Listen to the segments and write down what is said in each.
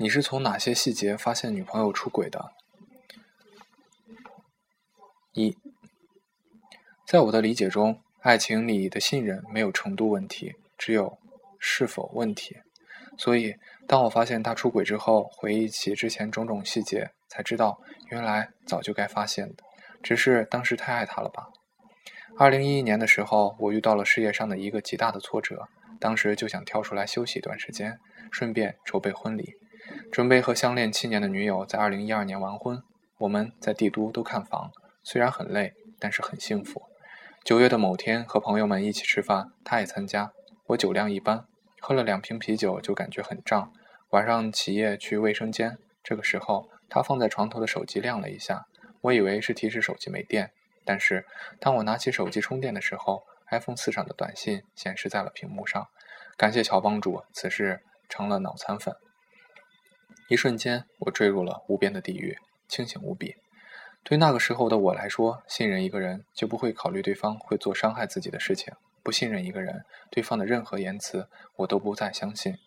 你是从哪些细节发现女朋友出轨的？一，在我的理解中，爱情里的信任没有程度问题，只有是否问题。所以，当我发现他出轨之后，回忆起之前种种细节，才知道原来早就该发现的，只是当时太爱他了吧。二零一一年的时候，我遇到了事业上的一个极大的挫折，当时就想跳出来休息一段时间，顺便筹备婚礼。准备和相恋七年的女友在二零一二年完婚，我们在帝都都看房，虽然很累，但是很幸福。九月的某天，和朋友们一起吃饭，他也参加。我酒量一般，喝了两瓶啤酒就感觉很胀。晚上起夜去卫生间，这个时候他放在床头的手机亮了一下，我以为是提示手机没电，但是当我拿起手机充电的时候，iPhone 四上的短信显示在了屏幕上。感谢乔帮主，此事成了脑残粉。一瞬间，我坠入了无边的地狱，清醒无比。对那个时候的我来说，信任一个人就不会考虑对方会做伤害自己的事情；不信任一个人，对方的任何言辞我都不再相信。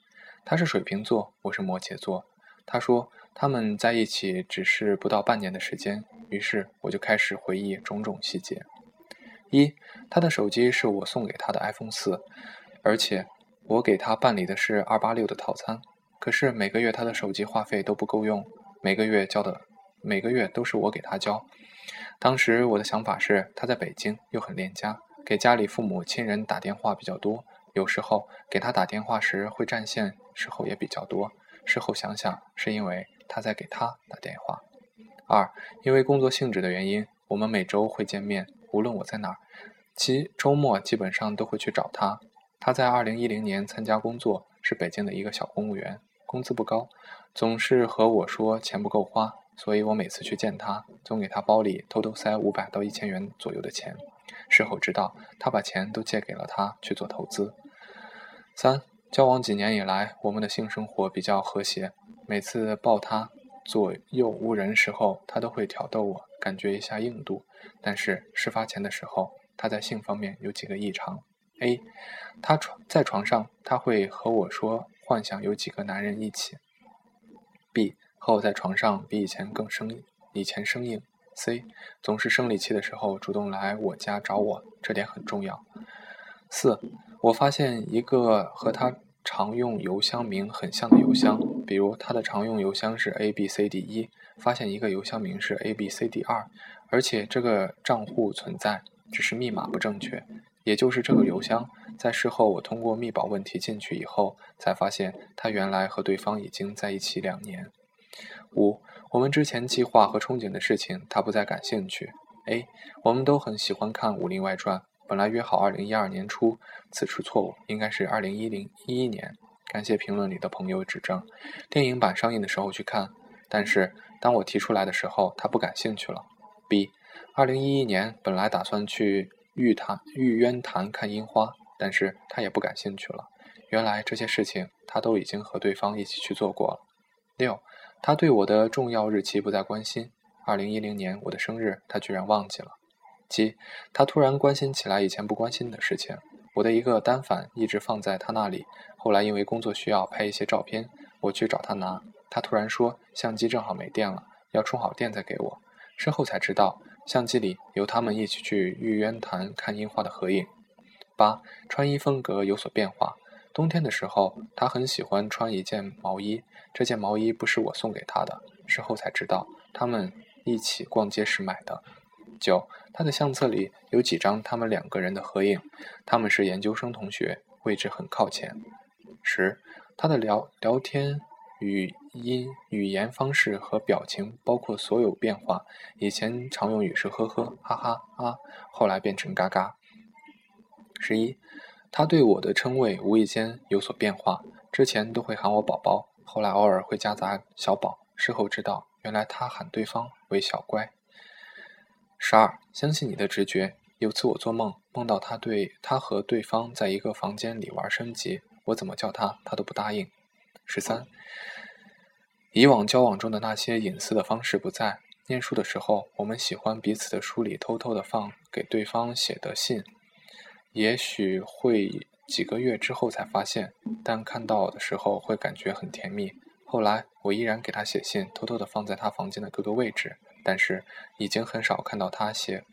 他是水瓶座，我是摩羯座。他说他们在一起只是不到半年的时间，于是我就开始回忆种种细节。一，他的手机是我送给他的 iPhone 四，而且我给他办理的是二八六的套餐。可是每个月他的手机话费都不够用，每个月交的每个月都是我给他交。当时我的想法是他在北京又很恋家，给家里父母亲人打电话比较多，有时候给他打电话时会占线，时候也比较多。事后想想是因为他在给他打电话。二，因为工作性质的原因，我们每周会见面，无论我在哪儿，其周末基本上都会去找他。他在二零一零年参加工作，是北京的一个小公务员。工资不高，总是和我说钱不够花，所以我每次去见他，总给他包里偷偷塞五百到一千元左右的钱。事后知道，他把钱都借给了他去做投资。三，交往几年以来，我们的性生活比较和谐。每次抱他左右无人时候，他都会挑逗我，感觉一下硬度。但是事发前的时候，他在性方面有几个异常。A，他床在床上，他会和我说。幻想有几个男人一起。B 和我在床上比以前更生，以前生硬。C 总是生理期的时候主动来我家找我，这点很重要。四我发现一个和他常用邮箱名很像的邮箱，比如他的常用邮箱是 A B C D 一，发现一个邮箱名是 A B C D 二，而且这个账户存在，只是密码不正确。也就是这个邮箱，在事后我通过密保问题进去以后，才发现他原来和对方已经在一起两年。五，我们之前计划和憧憬的事情，他不再感兴趣。A，我们都很喜欢看《武林外传》，本来约好二零一二年初，此处错误，应该是二零一零一一年。感谢评论里的朋友指正。电影版上映的时候去看，但是当我提出来的时候，他不感兴趣了。B，二零一一年本来打算去。玉潭玉渊潭看樱花，但是他也不感兴趣了。原来这些事情他都已经和对方一起去做过了。六，他对我的重要日期不再关心。二零一零年我的生日，他居然忘记了。七，他突然关心起来以前不关心的事情。我的一个单反一直放在他那里，后来因为工作需要拍一些照片，我去找他拿，他突然说相机正好没电了，要充好电再给我。事后才知道。相机里有他们一起去玉渊潭看樱花的合影。八，穿衣风格有所变化。冬天的时候，他很喜欢穿一件毛衣，这件毛衣不是我送给他的，事后才知道他们一起逛街时买的。九，他的相册里有几张他们两个人的合影，他们是研究生同学，位置很靠前。十，他的聊聊天。语音、语言方式和表情，包括所有变化。以前常用语是呵呵、哈哈、啊，后来变成嘎嘎。十一，他对我的称谓无意间有所变化，之前都会喊我宝宝，后来偶尔会夹杂小宝。事后知道，原来他喊对方为小乖。十二，相信你的直觉。有次我做梦，梦到他对他和对方在一个房间里玩升级，我怎么叫他，他都不答应。十三，以往交往中的那些隐私的方式不在。念书的时候，我们喜欢彼此的书里偷偷的放给对方写的信，也许会几个月之后才发现，但看到我的时候会感觉很甜蜜。后来我依然给他写信，偷偷的放在他房间的各个位置，但是已经很少看到他写，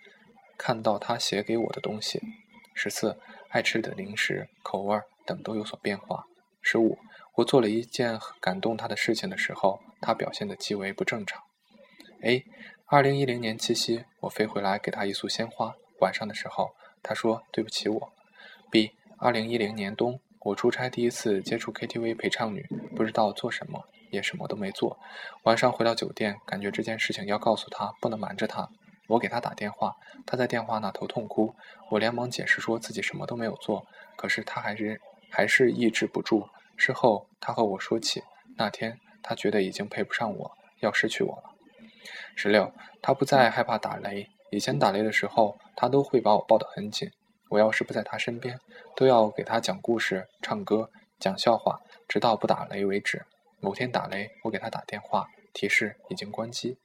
看到他写给我的东西。十四，爱吃的零食、口味等都有所变化。十五，我做了一件感动他的事情的时候，他表现的极为不正常。A，二零一零年七夕，我飞回来给他一束鲜花，晚上的时候，他说对不起我。B，二零一零年冬。我出差第一次接触 KTV 陪唱女，不知道做什么，也什么都没做。晚上回到酒店，感觉这件事情要告诉她，不能瞒着她。我给她打电话，她在电话那头痛哭。我连忙解释说自己什么都没有做，可是她还是还是抑制不住。事后，她和我说起那天，她觉得已经配不上我，要失去我了。十六，她不再害怕打雷，以前打雷的时候，他都会把我抱得很紧。我要是不在他身边，都要给他讲故事、唱歌、讲笑话，直到不打雷为止。某天打雷，我给他打电话，提示已经关机。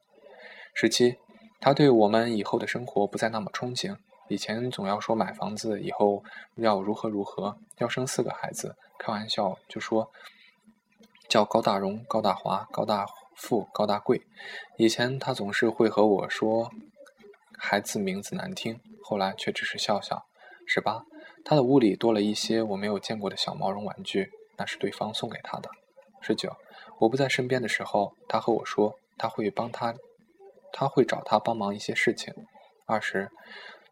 十七，他对我们以后的生活不再那么憧憬。以前总要说买房子以后要如何如何，要生四个孩子，开玩笑就说叫高大荣、高大华、高大富、高大贵。以前他总是会和我说孩子名字难听，后来却只是笑笑。十八，他的屋里多了一些我没有见过的小毛绒玩具，那是对方送给他的。十九，我不在身边的时候，他和我说他会帮他，他会找他帮忙一些事情。二十，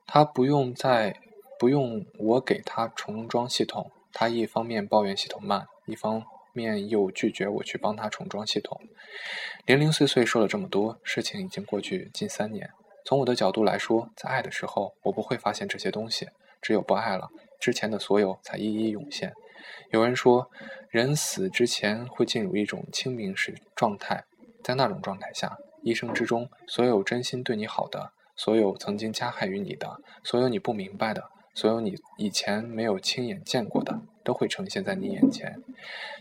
他不用再不用我给他重装系统，他一方面抱怨系统慢，一方面又拒绝我去帮他重装系统。零零碎碎说了这么多，事情已经过去近三年。从我的角度来说，在爱的时候，我不会发现这些东西。只有不爱了，之前的所有才一一涌现。有人说，人死之前会进入一种清明时状态，在那种状态下，一生之中所有真心对你好的，所有曾经加害于你的，所有你不明白的，所有你以前没有亲眼见过的，都会呈现在你眼前。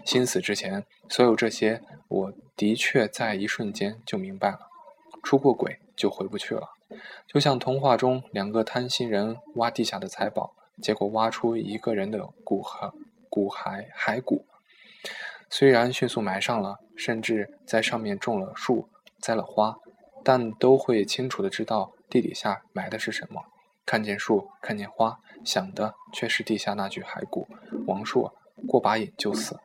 心死之前，所有这些，我的确在一瞬间就明白了。出过轨就回不去了。就像童话中两个贪心人挖地下的财宝，结果挖出一个人的骨骸、骨骸、骸骨。虽然迅速埋上了，甚至在上面种了树、栽了花，但都会清楚的知道地底下埋的是什么。看见树，看见花，想的却是地下那具骸骨。王朔过把瘾就死。